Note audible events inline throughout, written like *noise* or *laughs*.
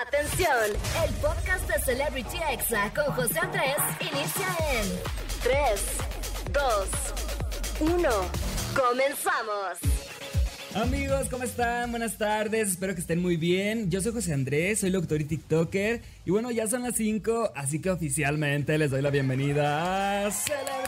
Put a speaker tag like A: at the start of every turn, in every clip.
A: Atención, el podcast de Celebrity Exa con José Andrés inicia en 3, 2, 1. Comenzamos.
B: Amigos, ¿cómo están? Buenas tardes, espero que estén muy bien. Yo soy José Andrés, soy locutor y TikToker. Y bueno, ya son las 5, así que oficialmente les doy la bienvenida a Celebrity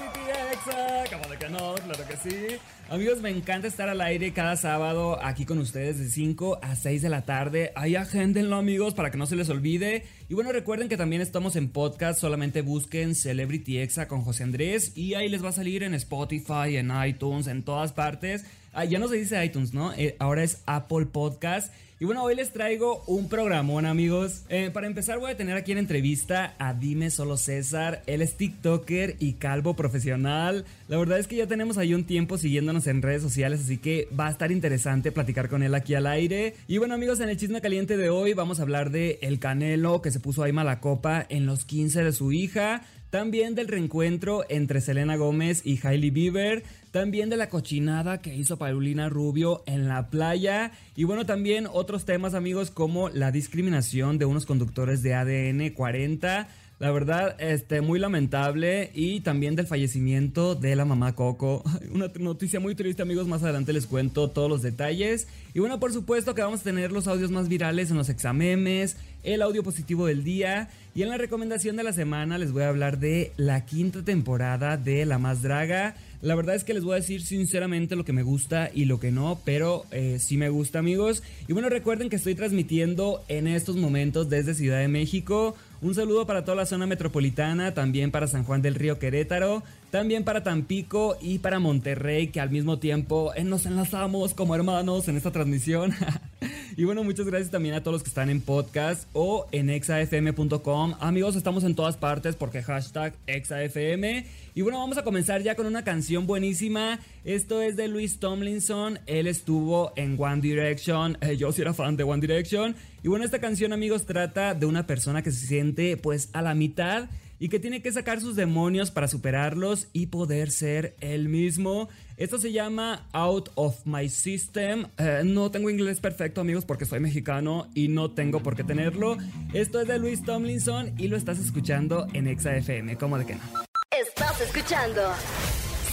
B: Como de que no, claro que sí. Amigos, me encanta estar al aire cada sábado aquí con ustedes de 5 a 6 de la tarde. Ahí agéndenlo, amigos, para que no se les olvide. Y bueno, recuerden que también estamos en podcast, solamente busquen Celebrity Exa con José Andrés y ahí les va a salir en Spotify, en iTunes, en todas partes. Ah, ya no se dice iTunes, ¿no? Eh, ahora es Apple Podcast. Y bueno, hoy les traigo un programón, amigos. Eh, para empezar, voy a tener aquí en entrevista a Dime Solo César. Él es TikToker y calvo profesional. La verdad es que ya tenemos ahí un tiempo siguiéndonos en redes sociales, así que va a estar interesante platicar con él aquí al aire. Y bueno, amigos, en el chisme caliente de hoy vamos a hablar de El Canelo que se puso ahí mala copa en los 15 de su hija. También del reencuentro entre Selena Gómez y Hailey Bieber. También de la cochinada que hizo Paulina Rubio en la playa. Y bueno, también otros temas, amigos, como la discriminación de unos conductores de ADN 40 la verdad, este, muy lamentable. Y también del fallecimiento de la mamá Coco. *laughs* Una noticia muy triste, amigos. Más adelante les cuento todos los detalles. Y bueno, por supuesto que vamos a tener los audios más virales en los examemes, el audio positivo del día. Y en la recomendación de la semana les voy a hablar de la quinta temporada de La Más Draga. La verdad es que les voy a decir sinceramente lo que me gusta y lo que no, pero eh, sí me gusta amigos. Y bueno, recuerden que estoy transmitiendo en estos momentos desde Ciudad de México. Un saludo para toda la zona metropolitana, también para San Juan del Río Querétaro, también para Tampico y para Monterrey, que al mismo tiempo eh, nos enlazamos como hermanos en esta transmisión. *laughs* y bueno, muchas gracias también a todos los que están en podcast o en exafm.com. Amigos, estamos en todas partes porque hashtag exafm. Y bueno, vamos a comenzar ya con una canción buenísima. Esto es de Luis Tomlinson. Él estuvo en One Direction. Eh, yo sí era fan de One Direction. Y bueno, esta canción, amigos, trata de una persona que se siente pues a la mitad y que tiene que sacar sus demonios para superarlos y poder ser él mismo. Esto se llama Out of My System. Eh, no tengo inglés perfecto, amigos, porque soy mexicano y no tengo por qué tenerlo. Esto es de Luis Tomlinson y lo estás escuchando en Exa FM. ¿Cómo de que no?
A: Estás escuchando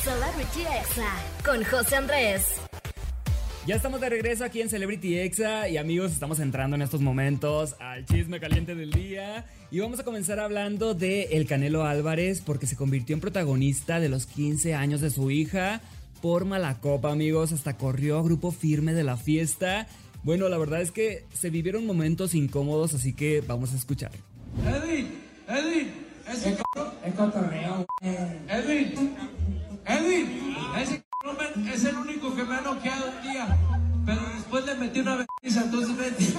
A: Celebrity Exa con José Andrés.
B: Ya estamos de regreso aquí en Celebrity Exa y amigos, estamos entrando en estos momentos al chisme caliente del día y vamos a comenzar hablando de El Canelo Álvarez porque se convirtió en protagonista de los 15 años de su hija por mala copa, amigos, hasta corrió a grupo firme de la fiesta. Bueno, la verdad es que se vivieron momentos incómodos, así que vamos a escuchar.
C: Edwin, Edwin, ese.
D: Es cotorreo,
C: Edwin, Edwin, ese es el único que me ha noqueado un día. Pero después le metí una vergüenza, entonces vete.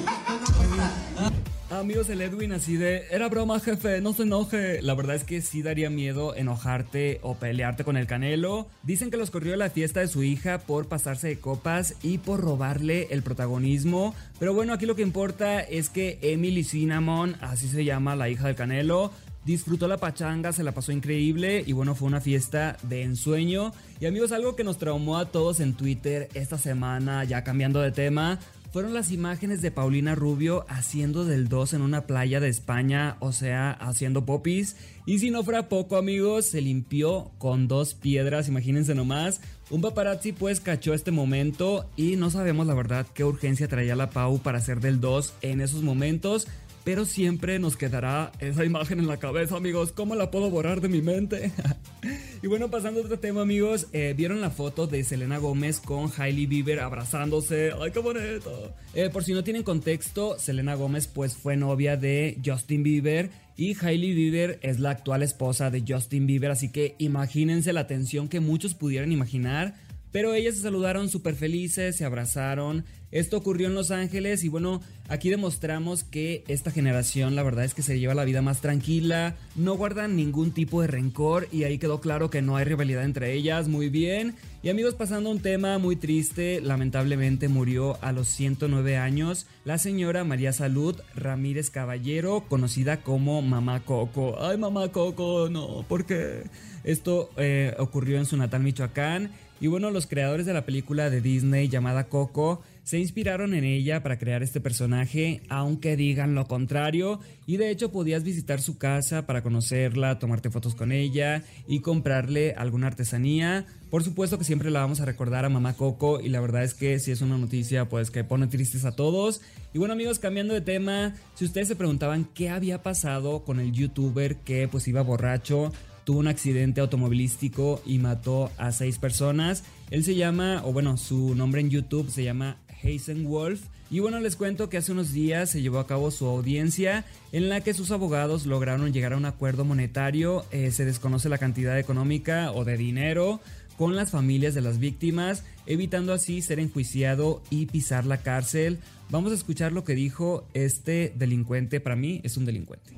B: Amigos, el Edwin así de, era broma jefe, no se enoje. La verdad es que sí daría miedo enojarte o pelearte con el Canelo. Dicen que los corrió a la fiesta de su hija por pasarse de copas y por robarle el protagonismo. Pero bueno, aquí lo que importa es que Emily Cinnamon, así se llama la hija del Canelo, disfrutó la pachanga, se la pasó increíble y bueno, fue una fiesta de ensueño. Y amigos, algo que nos traumó a todos en Twitter esta semana, ya cambiando de tema, fueron las imágenes de Paulina Rubio haciendo del 2 en una playa de España, o sea, haciendo popis. Y si no fuera poco, amigos, se limpió con dos piedras, imagínense nomás. Un paparazzi pues cachó este momento y no sabemos la verdad qué urgencia traía la Pau para hacer del 2 en esos momentos. Pero siempre nos quedará esa imagen en la cabeza, amigos. ¿Cómo la puedo borrar de mi mente? *laughs* y bueno, pasando a otro tema, amigos. eh, ¿Vieron la foto de Selena Gómez con Hailey Bieber abrazándose? ¡Ay, qué bonito! Eh, por si no tienen contexto, Selena Gómez pues fue novia de Justin Bieber. Y Hailey Bieber es la actual esposa de Justin Bieber. Así que imagínense la tensión que muchos pudieran imaginar. Pero ellas se saludaron súper felices, se abrazaron. Esto ocurrió en Los Ángeles y bueno, aquí demostramos que esta generación la verdad es que se lleva la vida más tranquila, no guardan ningún tipo de rencor y ahí quedó claro que no hay rivalidad entre ellas, muy bien. Y amigos, pasando a un tema muy triste, lamentablemente murió a los 109 años la señora María Salud Ramírez Caballero, conocida como Mamá Coco. Ay, Mamá Coco, no, ¿por qué? Esto eh, ocurrió en su natal Michoacán. Y bueno, los creadores de la película de Disney llamada Coco se inspiraron en ella para crear este personaje, aunque digan lo contrario, y de hecho podías visitar su casa para conocerla, tomarte fotos con ella y comprarle alguna artesanía. Por supuesto que siempre la vamos a recordar a Mamá Coco y la verdad es que si es una noticia pues que pone tristes a todos. Y bueno amigos, cambiando de tema, si ustedes se preguntaban qué había pasado con el youtuber que pues iba borracho, tuvo un accidente automovilístico y mató a seis personas. Él se llama, o bueno, su nombre en YouTube se llama Hazen Wolf. Y bueno, les cuento que hace unos días se llevó a cabo su audiencia en la que sus abogados lograron llegar a un acuerdo monetario. Eh, se desconoce la cantidad económica o de dinero con las familias de las víctimas, evitando así ser enjuiciado y pisar la cárcel. Vamos a escuchar lo que dijo este delincuente, para mí es un delincuente.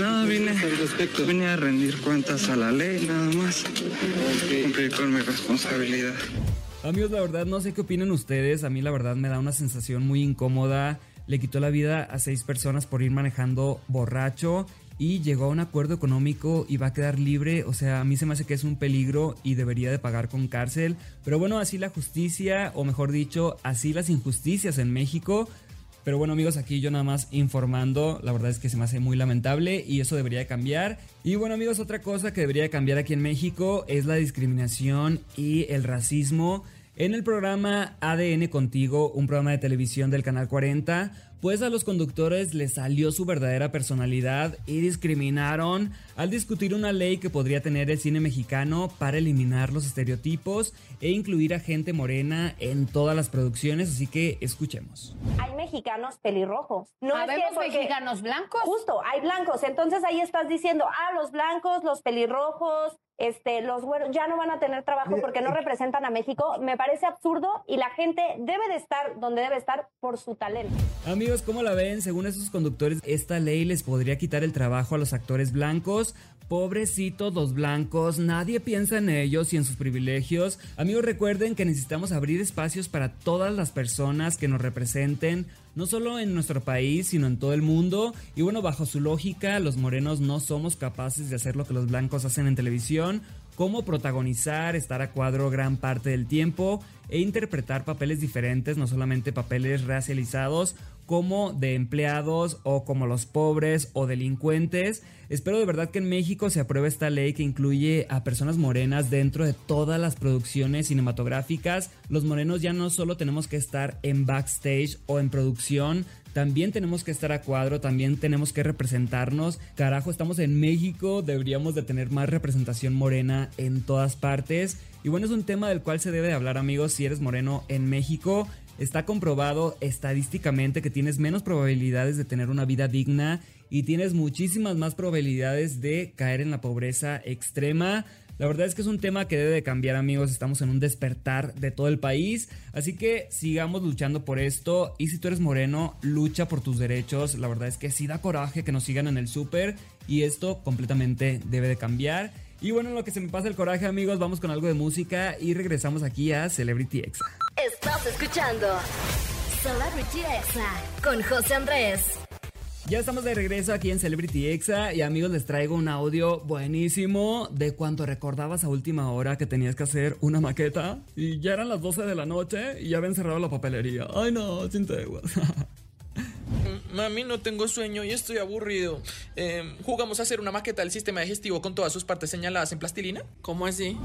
D: No, vine, vine a rendir cuentas a la ley, nada más. Cumplir con mi responsabilidad.
B: Amigos, la verdad no sé qué opinan ustedes. A mí la verdad me da una sensación muy incómoda. Le quitó la vida a seis personas por ir manejando borracho y llegó a un acuerdo económico y va a quedar libre. O sea, a mí se me hace que es un peligro y debería de pagar con cárcel. Pero bueno, así la justicia, o mejor dicho, así las injusticias en México. Pero bueno amigos, aquí yo nada más informando, la verdad es que se me hace muy lamentable y eso debería de cambiar. Y bueno amigos, otra cosa que debería de cambiar aquí en México es la discriminación y el racismo. En el programa ADN Contigo, un programa de televisión del Canal 40, pues a los conductores les salió su verdadera personalidad y discriminaron al discutir una ley que podría tener el cine mexicano para eliminar los estereotipos e incluir a gente morena en todas las producciones, así que escuchemos.
E: Hay mexicanos pelirrojos. No es que
F: ¿Habemos mexicanos blancos?
E: Justo, hay blancos. Entonces ahí estás diciendo, ah, los blancos, los pelirrojos, este, los güeros, ya no van a tener trabajo porque no representan a México. Me parece absurdo y la gente debe de estar donde debe estar por su talento.
B: Amigos, ¿cómo la ven? Según estos conductores, esta ley les podría quitar el trabajo a los actores blancos. Pobrecitos los blancos, nadie piensa en ellos y en sus privilegios. Amigos, recuerden que necesitamos abrir espacios para todas las personas que nos representen, no solo en nuestro país, sino en todo el mundo. Y bueno, bajo su lógica, los morenos no somos capaces de hacer lo que los blancos hacen en televisión, como protagonizar, estar a cuadro gran parte del tiempo e interpretar papeles diferentes, no solamente papeles racializados, como de empleados o como los pobres o delincuentes. Espero de verdad que en México se apruebe esta ley que incluye a personas morenas dentro de todas las producciones cinematográficas. Los morenos ya no solo tenemos que estar en backstage o en producción, también tenemos que estar a cuadro, también tenemos que representarnos. Carajo, estamos en México, deberíamos de tener más representación morena en todas partes. Y bueno, es un tema del cual se debe de hablar amigos si eres moreno en México. Está comprobado estadísticamente que tienes menos probabilidades de tener una vida digna y tienes muchísimas más probabilidades de caer en la pobreza extrema. La verdad es que es un tema que debe de cambiar amigos, estamos en un despertar de todo el país, así que sigamos luchando por esto y si tú eres moreno, lucha por tus derechos, la verdad es que sí da coraje que nos sigan en el súper y esto completamente debe de cambiar. Y bueno, en lo que se me pasa el coraje amigos, vamos con algo de música y regresamos aquí a Celebrity Exa.
A: Estás escuchando Celebrity Exa con José Andrés.
B: Ya estamos de regreso aquí en Celebrity Exa y amigos les traigo un audio buenísimo de cuando recordabas a última hora que tenías que hacer una maqueta y ya eran las 12 de la noche y ya habían cerrado la papelería. Ay no, sin teguas. *laughs*
G: Mami, no tengo sueño y estoy aburrido. Eh, ¿Jugamos a hacer una maqueta del sistema digestivo con todas sus partes señaladas en plastilina? ¿Cómo así?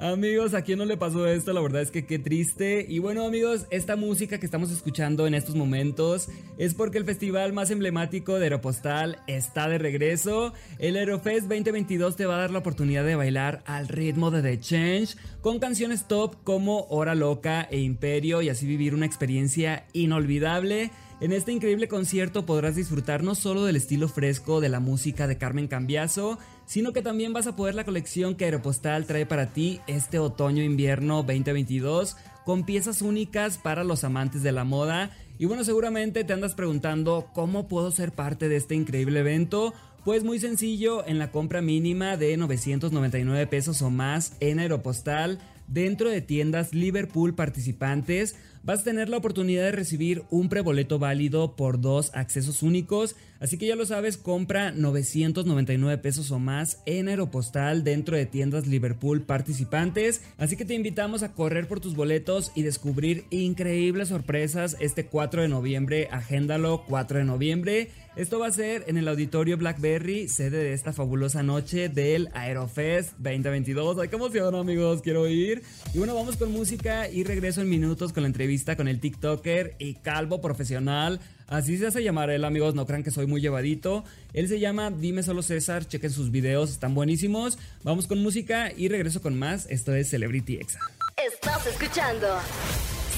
B: Amigos, ¿a quién no le pasó esto? La verdad es que qué triste. Y bueno, amigos, esta música que estamos escuchando en estos momentos es porque el festival más emblemático de Aeropostal está de regreso. El Aerofest 2022 te va a dar la oportunidad de bailar al ritmo de The Change con canciones top como Hora Loca e Imperio y así vivir una experiencia inolvidable. En este increíble concierto podrás disfrutar no solo del estilo fresco de la música de Carmen Cambiaso, sino que también vas a poder la colección que Aeropostal trae para ti este otoño-invierno 2022 con piezas únicas para los amantes de la moda. Y bueno, seguramente te andas preguntando cómo puedo ser parte de este increíble evento. Pues muy sencillo, en la compra mínima de 999 pesos o más en Aeropostal, dentro de tiendas Liverpool participantes, vas a tener la oportunidad de recibir un preboleto válido por dos accesos únicos. Así que ya lo sabes, compra 999 pesos o más en Aeropostal dentro de tiendas Liverpool participantes. Así que te invitamos a correr por tus boletos y descubrir increíbles sorpresas este 4 de noviembre. Agéndalo 4 de noviembre. Esto va a ser en el auditorio Blackberry, sede de esta fabulosa noche del Aerofest 2022. ¡Ay, qué emoción, amigos! Quiero ir. Y bueno, vamos con música y regreso en minutos con la entrevista con el TikToker y calvo profesional. Así se hace llamar él, amigos. No crean que soy muy llevadito. Él se llama Dime Solo César. Chequen sus videos, están buenísimos. Vamos con música y regreso con más. Esto es Celebrity Exa.
A: Estás escuchando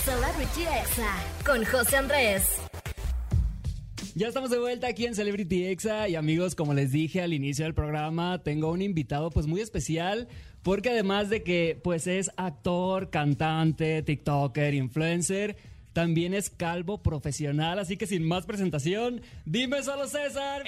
A: Celebrity Exa con José Andrés.
B: Ya estamos de vuelta aquí en Celebrity Exa y amigos, como les dije al inicio del programa, tengo un invitado pues muy especial porque además de que pues es actor, cantante, TikToker, influencer, también es calvo profesional, así que sin más presentación, dime solo César.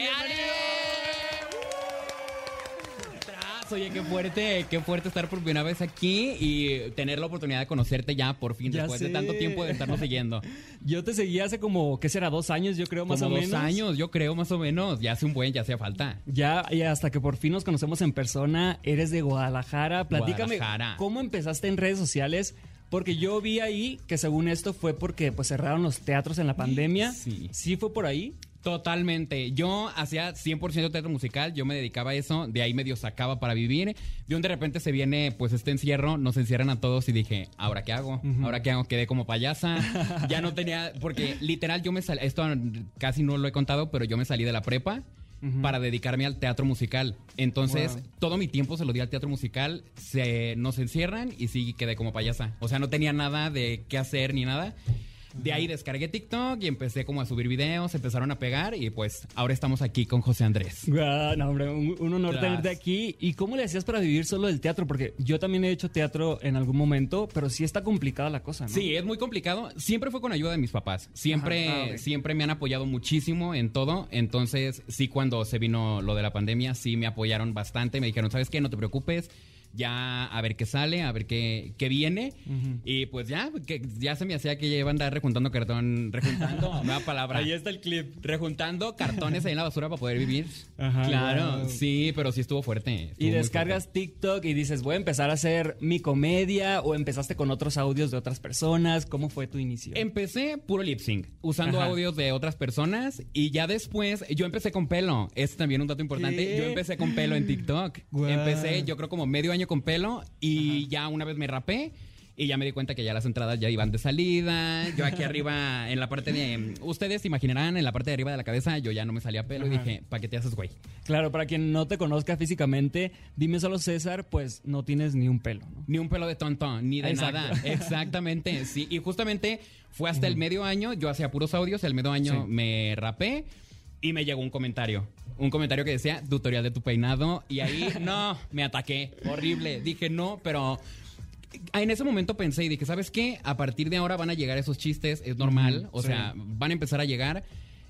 F: Oye, qué fuerte, qué fuerte estar por primera vez aquí y tener la oportunidad de conocerte ya por fin
B: Ya
F: después de tanto tiempo de estarnos siguiendo. *laughs*
B: Yo te seguí hace como, ¿qué será? Dos años, yo creo, más
F: Como
B: o
F: dos
B: menos.
F: años, yo creo, más o menos. Ya hace un buen, ya hacía falta.
B: Ya, y hasta que por fin nos conocemos en persona, eres de Guadalajara. Platícame,
F: Guadalajara.
B: ¿cómo empezaste en redes sociales? Porque yo vi ahí que según esto fue porque pues cerraron los teatros en la pandemia.
F: Sí.
B: ¿Sí fue por ahí?
F: Totalmente. Yo hacía 100% teatro musical, yo me dedicaba a eso, de ahí medio sacaba para vivir. De un de repente se viene pues este encierro, nos encierran a todos y dije, ¿ahora qué hago? ¿Ahora qué hago? Quedé como payasa. ya no tenía, porque literal yo me salí, esto casi no lo he contado, pero yo me salí de la prepa. Para dedicarme al teatro musical. Entonces,
B: Wow.
F: todo mi tiempo se lo di al teatro musical. Se, nos encierran y sí quedé como payasa. O sea, no tenía nada de qué hacer ni nada. De ahí descargué TikTok y empecé como a subir videos, empezaron a pegar y pues ahora estamos aquí con José Andrés.
B: Guau, no, hombre, un, un honor
F: Tras.
B: tenerte aquí. ¿Y cómo le hacías para vivir solo del teatro? Porque yo también he hecho teatro en algún momento, pero sí está complicada la cosa, ¿no?
F: Sí, es muy complicado. Siempre fue con ayuda de mis papás. Siempre,
B: ah,
F: siempre me han apoyado muchísimo en todo. Entonces, sí, cuando se vino lo de la pandemia, sí me apoyaron bastante. Me dijeron, ¿sabes qué? No te preocupes. Ya a ver qué sale, a ver qué, qué viene. Y pues ya, que ya se me hacía que ya iba a andar rejuntando cartón, rejuntando, *laughs* nueva palabra.
B: Ahí está el clip.
F: Rejuntando cartones ahí en la basura para poder vivir.
B: Ajá,
F: claro,
B: wow.
F: sí, pero sí estuvo fuerte. estuvo
B: Y descargas TikTok y dices, voy a empezar a hacer mi comedia o empezaste con otros audios de otras personas. ¿Cómo fue tu inicio?
F: Empecé puro lip sync, usando
B: Ajá.
F: audios de otras personas y ya después yo empecé con pelo. Es también un dato importante.
B: ¿Qué?
F: Yo empecé con pelo en TikTok.
B: Guau.
F: Empecé yo creo como medio año con pelo y ya una vez me rapé. Y ya me di cuenta que ya las entradas ya iban de salida. Yo aquí *laughs* arriba, en la parte de... Ustedes se imaginarán, en la parte de arriba de la cabeza, yo ya no me salía pelo y dije, ¿para qué te haces, güey?
B: Claro, para quien no te conozca físicamente, dime solo César, pues no tienes ni un pelo, ¿no?
F: Ni un pelo de tonto, ni de
B: Exacto.
F: nada. *laughs* Exactamente, sí. Y justamente fue hasta el medio año, yo hacía puros audios, el medio año
B: Sí.
F: me rapé y me llegó un comentario. Un comentario que decía, tutorial de tu peinado. Y ahí, *laughs* no, me ataqué. Horrible. Dije, no, pero... En ese momento pensé y dije, ¿sabes qué? A partir de ahora van a llegar esos chistes, es normal. O
B: sí.
F: sea, van a empezar a llegar.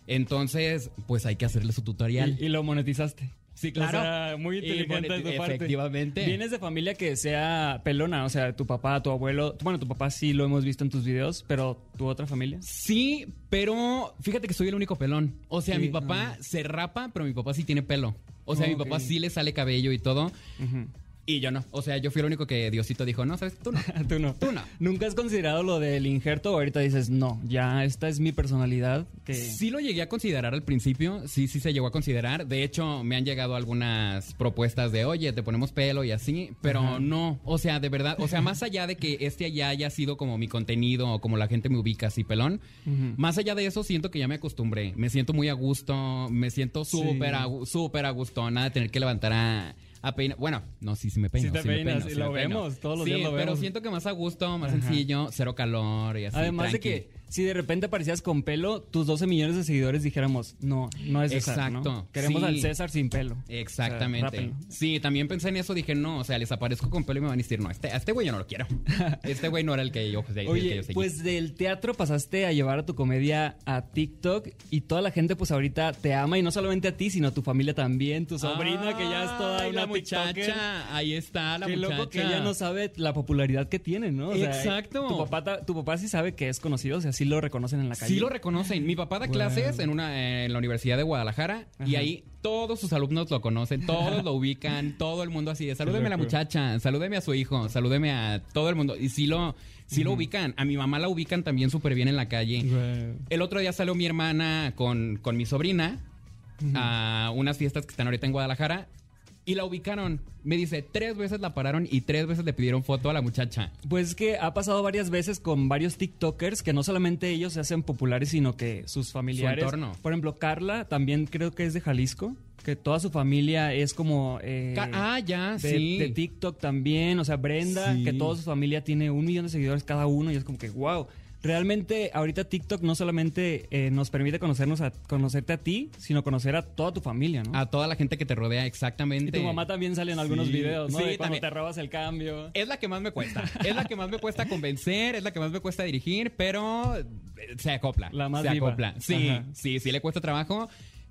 F: Entonces, pues hay que hacerle su tutorial.
B: Y, y lo monetizaste.
F: Sí, claro.
B: O sea, muy inteligente de tu parte.
F: efectivamente.
B: Vienes de familia que sea pelona, o sea, tu papá, tu abuelo. Bueno, tu papá sí lo hemos visto en tus videos, pero tu otra familia.
F: Sí, pero fíjate que soy el único pelón. O sea,
B: Sí,
F: mi papá se rapa, pero mi papá sí tiene pelo. O sea,
B: Oh,
F: mi papá sí le sale cabello y todo. Y yo no. O sea, yo fui el único que Diosito dijo, no, ¿sabes? Tú no. *laughs*
B: Tú no.
F: Tú no.
B: ¿Nunca has considerado lo del injerto o ahorita dices, no, ya esta es mi personalidad? Que...
F: Sí lo llegué a considerar al principio, sí, sí se llegó a considerar. De hecho, me han llegado algunas propuestas de, oye, te ponemos pelo y así, pero
B: Ajá.
F: no, o sea, de verdad, o sea, más allá de que este ya haya sido como mi contenido o como la gente me ubica así pelón, más allá de eso siento que ya me acostumbré, me siento muy a gusto, me siento súper a, gu- súper a gusto, nada de tener que levantar a... a peinar. Bueno, no, sí, sí me peino.
B: Sí te
F: sí me
B: peinas,
F: peino,
B: y
F: sí
B: lo vemos, todos los
F: Sí,
B: días lo
F: pero
B: vemos.
F: siento que más a gusto, más
B: Ajá.
F: sencillo, cero calor y así.
B: Además de que
H: si de repente aparecías con pelo, tus 12 millones de seguidores dijéramos, no, no es César, ¿no?
F: Exacto,
H: Queremos
F: sí.
H: al César sin pelo.
F: Exactamente.
H: O sea, rápenlo.
F: sí, también pensé en eso, dije, no, o sea, les aparezco con pelo y me van a decir, no, este, a este güey yo no lo quiero. *laughs* Este güey no era el que yo, el que
H: Oye,
F: yo seguí.
H: pues del teatro pasaste a llevar a tu comedia a TikTok y toda la gente pues ahorita te ama y no solamente a ti, sino a tu familia también, tu sobrina que ya es toda una
F: la
H: TikToker.
F: muchacha. Ahí está la
H: Qué
F: muchacha.
H: loco que ella no sabe la popularidad que tiene, ¿no? O sea,
F: Exacto.
H: Tu papá, tu papá sí sabe que es conocido, o sea, sí lo reconocen en la calle.
F: Sí lo reconocen. Mi papá da clases en una en la Universidad de Guadalajara y ahí todos sus alumnos lo conocen, todos lo ubican, *laughs* todo el mundo así de salúdeme a la muchacha, salúdeme a su hijo, salúdeme a todo el mundo. Y sí lo, sí lo ubican. A mi mamá la ubican también súper bien en la calle. El otro día salió mi hermana con, con mi sobrina a unas fiestas que están ahorita en Guadalajara y la ubicaron. Me dice, tres veces la pararon y tres veces le pidieron foto a la muchacha.
H: Pues es que ha pasado varias veces con varios TikTokers que no solamente ellos se hacen populares, sino que sus familiares.
F: entorno.
H: Por ejemplo, Carla también creo que es de Jalisco, que toda su familia es como. eh,
F: ah, ya,
H: de,
F: sí.
H: de TikTok también. O sea, Brenda,
F: Sí.
H: que toda su familia tiene un millón de seguidores cada uno y es como que, wow. Realmente, ahorita TikTok no solamente eh, nos permite conocernos a, conocerte a ti, sino conocer a toda tu familia, ¿no?
F: A toda la gente que te rodea,
H: y
F: exactamente.
H: tu mamá también sale en algunos
F: Sí.
H: videos, ¿no?
F: Sí,
H: de cuando
F: también.
H: te robas el cambio.
F: Es la que más me cuesta. Es la que más me cuesta convencer, es la que más me cuesta dirigir, pero eh, se acopla.
H: La más
F: se
H: viva.
F: acopla. Sí,
H: Ajá.
F: sí, sí le cuesta trabajo,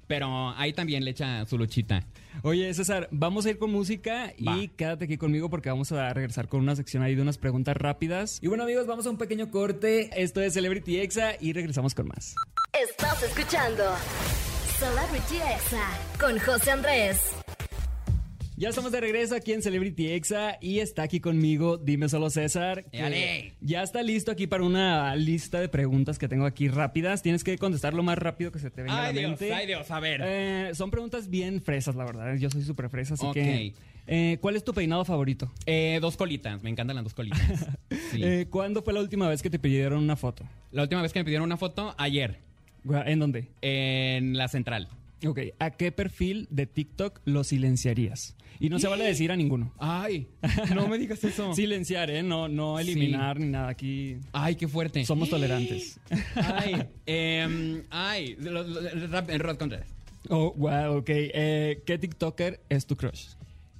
F: pero ahí también le echa su luchita.
H: Oye, César, vamos a ir con música y quédate aquí conmigo porque vamos a regresar con una sección ahí de unas preguntas rápidas. Y bueno, amigos, vamos a un pequeño corte. Esto es Celebrity Exa y regresamos con más.
A: Estás escuchando Celebrity Exa con José Andrés.
H: Ya estamos de regreso aquí en Celebrity Exa y está aquí conmigo, dime solo César. que. Ya está listo aquí para una lista de preguntas que tengo aquí rápidas. Tienes que contestar lo más rápido que se te venga a la mente.
F: Dios, a ver.
H: Eh, son preguntas bien fresas, la verdad. Yo soy súper fresa, así que... eh, ¿Cuál es tu peinado favorito?
F: Eh, dos colitas, me encantan las dos colitas. *laughs* Sí.
H: Eh, ¿Cuándo fue la última vez que te pidieron una foto?
F: la última vez que me pidieron una foto, ayer,
H: ¿En dónde?
F: en la central.
H: Ok, ¿a qué perfil de TikTok lo silenciarías? Y no se vale decir a ninguno.
F: Ay, no me digas eso. *laughs*
H: Silenciar, ¿eh? No, no eliminar ni nada. Aquí
F: Ay, qué fuerte.
H: somos tolerantes. *laughs*
F: Ay, em, ay, lo- lo- rap- en Rod Contreras.
H: Oh, wow, ok. Eh, ¿Qué TikToker es tu crush?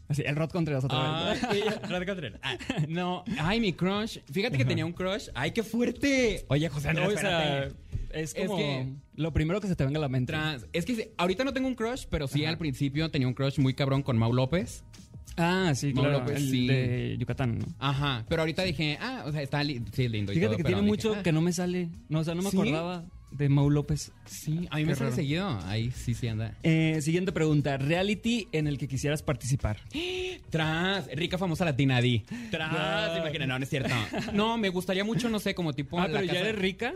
H: Así, el Rod Contreras otra vez.
F: Ay, *laughs* Rod Contreras. Ah, no, ay, mi crush. Fíjate que tenía un crush. Ay, qué fuerte. Oye, José Andrés,
H: o sea,
F: espérate.
H: Es
F: Es
H: como
F: que-
H: lo primero que se te venga a la mente.
F: Trans- Es que ahorita no tengo un crush, pero sí al principio tenía un crush muy cabrón con Mau López.
H: Ah, sí,
F: Mau
H: claro.
F: López,
H: el
F: sí.
H: de Yucatán, ¿no?
F: Ajá, pero ahorita dije, ah, o sea, está li- sí, lindo y
H: Fíjate
F: todo,
H: que
F: pero
H: tiene
F: dije,
H: mucho
F: ah,
H: que no me sale. No, o sea, no me
F: ¿Sí?
H: acordaba de Mau López.
F: Sí, a mí me
H: Qué
F: sale
H: raro.
F: seguido. Ahí sí, sí anda.
H: Eh, siguiente pregunta. Reality en el que quisieras participar.
F: Tras, rica famosa latina, di. Tras, imagina, no, no es cierto. No, me gustaría mucho, no sé, como tipo.
H: ah, pero ya eres rica.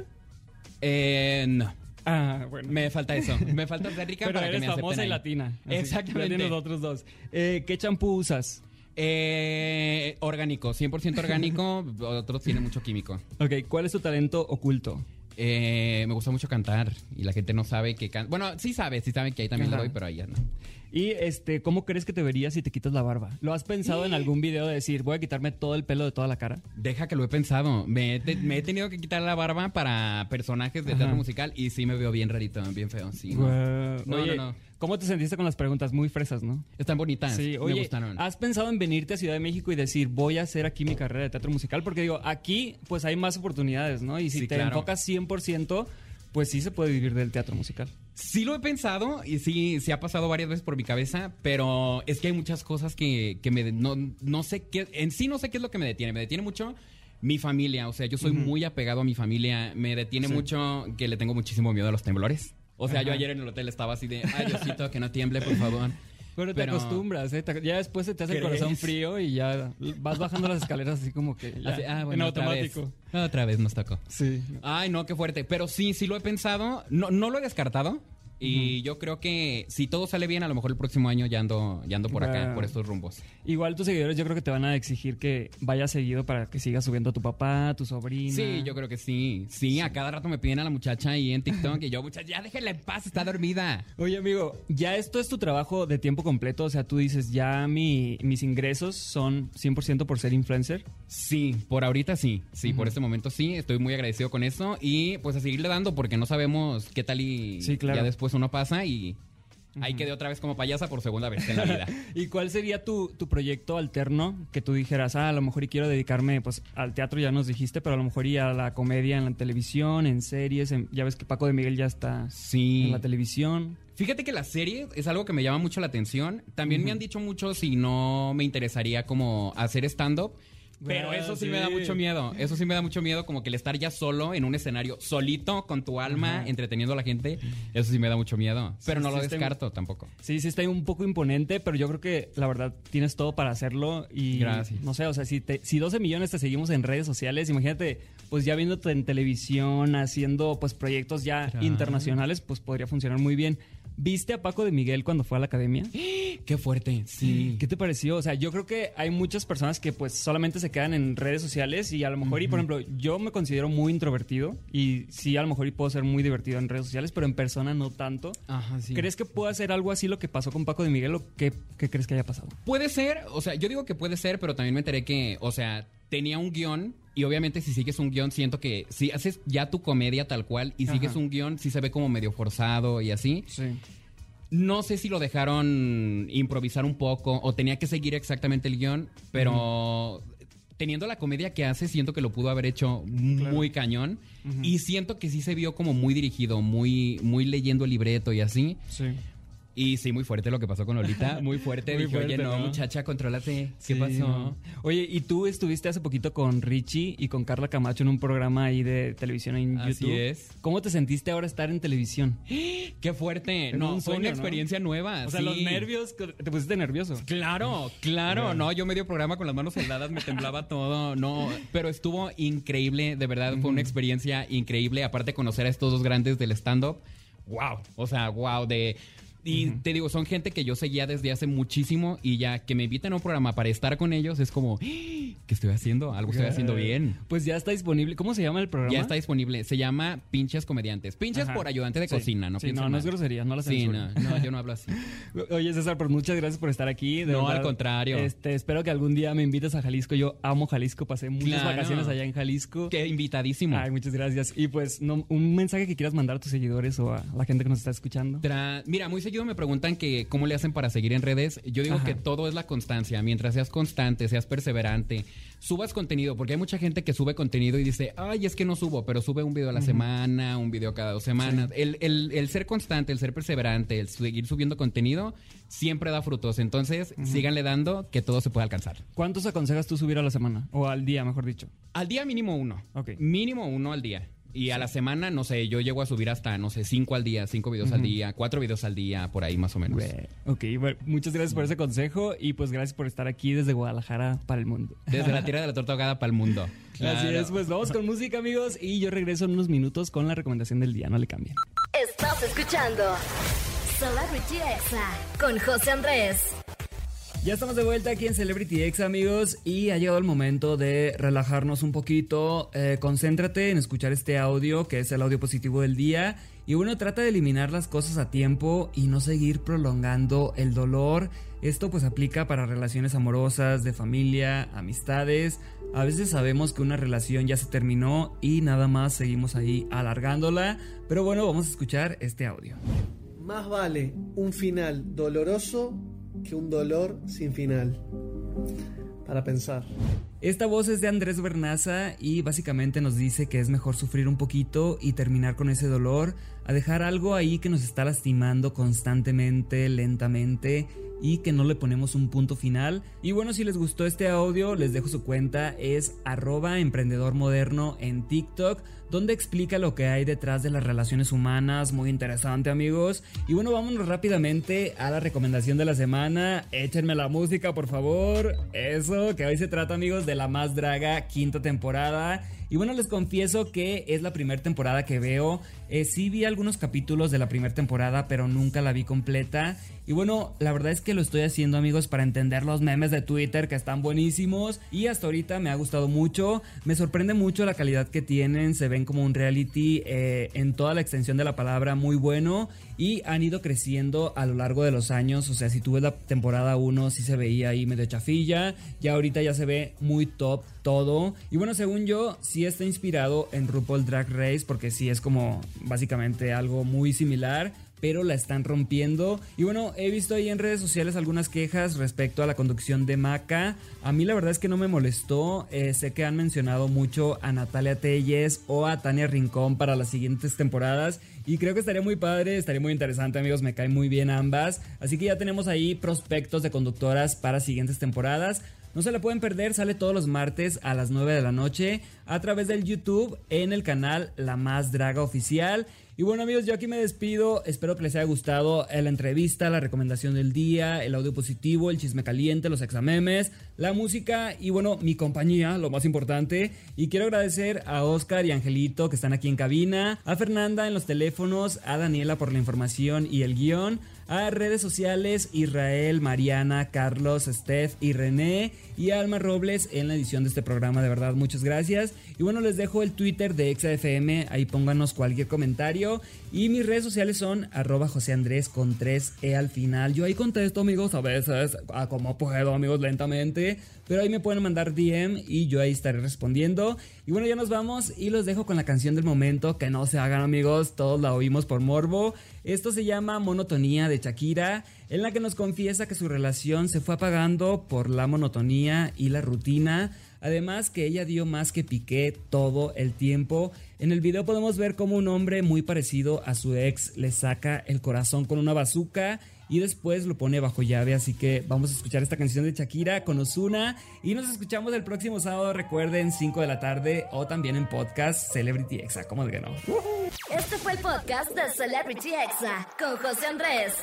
F: Eh, no.
H: Ah, bueno.
F: Me falta eso. Me falta ser rica *laughs*
H: pero
F: para que
H: eres
F: me acepten
H: famosa y latina. Así,
F: Exactamente.
H: los otros dos. Eh, ¿Qué champú usas?
F: Eh, orgánico, 100% orgánico. *laughs* Otros tienen mucho químico.
H: Ok, ¿cuál es tu talento oculto?
F: Eh, me gusta mucho cantar y la gente no sabe que can... Bueno, sí sabe, sí sabe que ahí también
H: Ajá.
F: lo doy, pero ahí ya no.
H: Y este, ¿cómo crees que te verías si te quitas la barba? ¿Lo has pensado en algún video de decir, voy a quitarme todo el pelo de toda la cara?
F: Deja que lo he pensado. Me he, te- me he tenido que quitar la barba para personajes de teatro musical y sí me veo bien rarito, bien feo. Sí, no.
H: Guau.
F: No,
H: Oye,
F: no, no.
H: ¿cómo te sentiste con las preguntas? Muy fresas, ¿no?
F: Están bonitas.
H: Sí,
F: me
H: oye,
F: gustaron.
H: ¿has pensado en venirte a Ciudad de México y decir, voy a hacer aquí mi carrera de teatro musical? Porque digo, aquí pues hay más oportunidades, ¿no? Y si
F: Sí,
H: te
F: claro.
H: enfocas 100%, pues sí se puede vivir del teatro musical.
F: Sí lo he pensado y sí, sí ha pasado varias veces por mi cabeza, pero es que hay muchas cosas que, que me... No, no sé qué... En sí no sé qué es lo que me detiene. Me detiene mucho mi familia. O sea, yo soy muy apegado a mi familia. Me detiene
H: Sí.
F: mucho que le tengo muchísimo miedo a los temblores. O sea, yo ayer en el hotel estaba así de... Ay, Diosito, que no tiemble, por favor.
H: Pero te acostumbras, ¿eh? Te- Ya después se te hace el
F: ¿Crees?
H: corazón frío y ya vas bajando las escaleras así como que ya,
F: Así, ah,
H: en
F: otra
H: automático.
F: vez. Otra vez nos tocó.
H: Sí.
F: Ay, no, qué fuerte. Pero sí, sí lo he pensado. No, no lo he descartado. Y yo creo que si todo sale bien, a lo mejor el próximo año ya ando, ya ando por acá, por estos rumbos.
B: Igual tus seguidores yo creo que te van a exigir que vayas seguido para que sigas subiendo a tu papá, a tu sobrina.
F: Sí, yo creo que sí. Sí, a cada rato me piden a la muchacha ahí en TikTok y yo, muchacha, ya déjenla en paz, está dormida.
B: Oye, amigo, ya esto es tu trabajo de tiempo completo, o sea, tú dices, ya mi, mis ingresos son 100% por ser influencer.
F: Sí, por ahorita sí. Sí, por este momento sí. Estoy muy agradecido con eso. Y pues a seguirle dando porque no sabemos qué tal y
B: Sí, claro.
F: ya después uno pasa y ahí quedé otra vez como payasa por segunda vez en la vida. *laughs*
B: ¿Y cuál sería tu, tu proyecto alterno que tú dijeras, ah, a lo mejor y quiero dedicarme pues al teatro, ya nos dijiste, pero a lo mejor y a la comedia en la televisión, en series, en- ya ves que Paco de Miguel ya está
F: Sí.
B: en la televisión.
F: Fíjate que la serie es algo que me llama mucho la atención. También me han dicho mucho si no me interesaría como hacer stand-up. Pero eso sí,
B: sí.
F: me da mucho miedo. Eso sí me da mucho miedo, como que el estar ya solo en un escenario, solito, con tu alma, entreteniendo a la gente. Eso sí me da mucho miedo. Pero no
B: sí
F: lo descarto tampoco.
B: Sí, sí está un poco imponente, pero yo creo que la verdad tienes todo para hacerlo y
F: Gracias.
B: no sé, o sea, si te, si 12 millones te seguimos en redes sociales, imagínate, pues ya viéndote en televisión, haciendo pues proyectos ya internacionales, pues podría funcionar muy bien. ¿Viste a Paco de Miguel cuando fue a la academia? *gasps*
F: Qué fuerte. Sí.
B: ¿Qué te pareció? O sea, yo creo que hay muchas personas que pues solamente se quedan en redes sociales y a lo mejor, y por ejemplo, yo me considero muy introvertido y sí, a lo mejor y puedo ser muy divertido en redes sociales, pero en persona no tanto.
F: Ajá, sí.
B: ¿Crees que pueda ser algo así lo que pasó con Paco de Miguel o qué, qué crees que haya pasado?
F: Puede ser, o sea, yo digo que puede ser, pero también me enteré que, o sea, tenía un guion y obviamente si sigues un guion siento que si haces ya tu comedia tal cual y
B: Ajá.
F: sigues un guion sí se ve como medio forzado y así.
B: Sí.
F: No sé si lo dejaron improvisar un poco o tenía que seguir exactamente el guion, pero teniendo la comedia que hace, siento que lo pudo haber hecho muy cañón. Y siento que sí se vio como muy dirigido, muy, muy leyendo el libreto y así.
B: Sí.
F: Y sí, muy fuerte lo que pasó con Lolita. *laughs* Muy fuerte.
B: Muy
F: Dije, oye,
B: fuerte,
F: no,
B: ¿no?
F: muchacha, contrólate. ¿Qué
B: Sí,
F: pasó?
B: no. Oye, y tú estuviste hace poquito con Richie y con Carla Camacho en un programa ahí de televisión en
F: Así
B: YouTube.
F: es.
B: ¿Cómo te sentiste ahora estar en televisión? *gasps*
F: Qué fuerte. No,
B: un
F: fue una
B: ¿no?
F: experiencia nueva.
B: O sea,
F: sí.
B: los nervios, te pusiste nervioso.
F: Claro, claro, no, yo medio programa con las manos heladas, me temblaba *laughs* todo, no, pero estuvo increíble, de verdad, fue una experiencia increíble, aparte conocer a estos dos grandes del stand-up, wow, o sea, wow, de... Y te digo, son gente que yo seguía desde hace muchísimo y ya que me invitan a un programa para estar con ellos es como, ¡Ah! ¿qué estoy haciendo? Algo estoy haciendo bien.
B: Pues ya está disponible. ¿Cómo se llama el programa?
F: Ya está disponible. Se llama Pinches Comediantes. Pinches
B: Ajá.
F: por ayudante de
B: Sí.
F: cocina, ¿no?
B: Sí, no, no es grosería, no la
F: Sí,
B: censura.
F: no, no, yo no hablo así. *laughs*
B: Oye, César, pues muchas gracias por estar aquí. de
F: No,
B: verdad.
F: al contrario.
B: Este, espero que algún día me invites a Jalisco. Yo amo Jalisco, pasé muchas
F: Claro.
B: vacaciones allá en Jalisco.
F: Qué invitadísimo.
B: Ay, muchas gracias. Y pues, no, un mensaje que quieras mandar a tus seguidores o a la gente que nos está escuchando.
F: Tra- Mira, muy seguido me preguntan que cómo le hacen para seguir en redes. Yo digo
B: Ajá.
F: que todo es la constancia. Mientras seas constante, seas perseverante, subas contenido, porque hay mucha gente que sube contenido y dice, ay, es que no subo, pero sube un video a la semana, un video cada dos semanas. El, el- el ser constante, el ser perseverante, el seguir subiendo contenido, siempre da frutos. Entonces, síganle dando que todo se puede alcanzar.
B: ¿Cuántos aconsejas tú subir a la semana? O al día, mejor dicho.
F: Al día mínimo uno.
B: Ok.
F: Mínimo uno al día. Y a la semana, no sé, yo llego a subir hasta, no sé, cinco al día, cinco videos al día, cuatro videos al día, por ahí más o menos.
B: Ok, bueno, muchas gracias por ese consejo y pues gracias por estar aquí desde Guadalajara para el mundo.
F: Desde la tierra de la torta ahogada para el mundo.
B: Así
F: Claro.
B: es, pues vamos con música, amigos, y yo regreso en unos minutos con la recomendación del día, no le cambien.
A: Estás escuchando Celebrity Exa con José Andrés.
B: Ya estamos de vuelta aquí en Celebrity X, amigos, y ha llegado el momento de relajarnos un poquito. Eh, concéntrate en escuchar este audio, que es el audio positivo del día. Y bueno, trata de eliminar las cosas a tiempo y no seguir prolongando el dolor. Esto pues aplica para relaciones amorosas, de familia, amistades. A veces sabemos que una relación ya se terminó y nada más seguimos ahí alargándola. Pero bueno, vamos a escuchar este audio.
I: Más vale un final doloroso que un dolor sin final. Para pensar.
B: Esta voz es de Andrés Bernaza y básicamente nos dice que es mejor sufrir un poquito y terminar con ese dolor a dejar algo ahí que nos está lastimando constantemente, lentamente y que no le ponemos un punto final. Y bueno, si les gustó este audio, les dejo su cuenta, es arroba emprendedor moderno en TikTok, donde explica lo que hay detrás de las relaciones humanas, muy interesante amigos. Y bueno, vámonos rápidamente a la recomendación de la semana, échenme la música por favor, eso, que hoy se trata amigos de La Más Draga, quinta temporada. Y bueno, les confieso que es la primera temporada que veo. Eh, sí vi algunos capítulos de la primera temporada, pero nunca la vi completa. Y bueno, la verdad es que lo estoy haciendo amigos para entender los memes de Twitter que están buenísimos. Y hasta ahorita me ha gustado mucho. Me sorprende mucho la calidad que tienen. Se ven como un reality eh, en toda la extensión de la palabra muy bueno. Y han ido creciendo a lo largo de los años. O sea, si tú ves la temporada 1 sí se veía ahí medio chafilla. Ya ahorita ya se ve muy top todo. Y bueno, según yo, está inspirado en RuPaul Drag Race. Porque sí es como básicamente algo muy similar pero la están rompiendo. Y bueno, he visto ahí en redes sociales algunas quejas respecto a la conducción de Maca. A mí la verdad es que no me molestó. Eh, sé que han mencionado mucho a Natalia Telles o a Tania Rincón para las siguientes temporadas. Y creo que estaría muy padre, estaría muy interesante, amigos. Me caen muy bien ambas. Así que ya tenemos ahí prospectos de conductoras para siguientes temporadas. No se la pueden perder, sale todos los martes a las 9 de la noche a través del YouTube en el canal La Más Draga Oficial. Y bueno amigos, yo aquí me despido, espero que les haya gustado la entrevista, la recomendación del día, el audio positivo, el chisme caliente, los examemes, la música y bueno, mi compañía, lo más importante. Y quiero agradecer a Oscar y Angelito que están aquí en cabina, a Fernanda en los teléfonos, a Daniela por la información y el guion a redes sociales Israel, Mariana, Carlos, Steph y René y Alma Robles en la edición de este programa. De verdad, muchas gracias. Y bueno, les dejo el Twitter de ExaFM, ahí pónganos cualquier comentario. Y mis redes sociales son arroba José Andrés con 3E al final. Yo ahí contesto, amigos, a veces, a como puedo, amigos, lentamente. Pero ahí me pueden mandar DM y yo ahí estaré respondiendo. Y bueno, ya nos vamos y los dejo con la canción del momento. Que no se hagan amigos, todos la oímos por morbo. Esto se llama Monotonía de Shakira, en la que nos confiesa que su relación se fue apagando por la monotonía y la rutina. Además que ella dio más que Piqué todo el tiempo. En el video podemos ver como un hombre muy parecido a su ex le saca el corazón con una bazuca y después lo pone bajo llave. Así que vamos a escuchar esta canción de Shakira con Osuna y nos escuchamos el próximo sábado, recuerden, 5 de la tarde o también en podcast Celebrity Exa. ¿Cómo de que no?
A: Este fue el podcast de Celebrity Exa con José Andrés.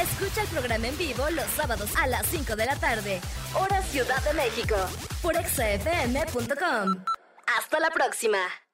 A: Escucha el programa en vivo los sábados a las 5 de la tarde, hora Ciudad de México, por exafm.com. Hasta la próxima.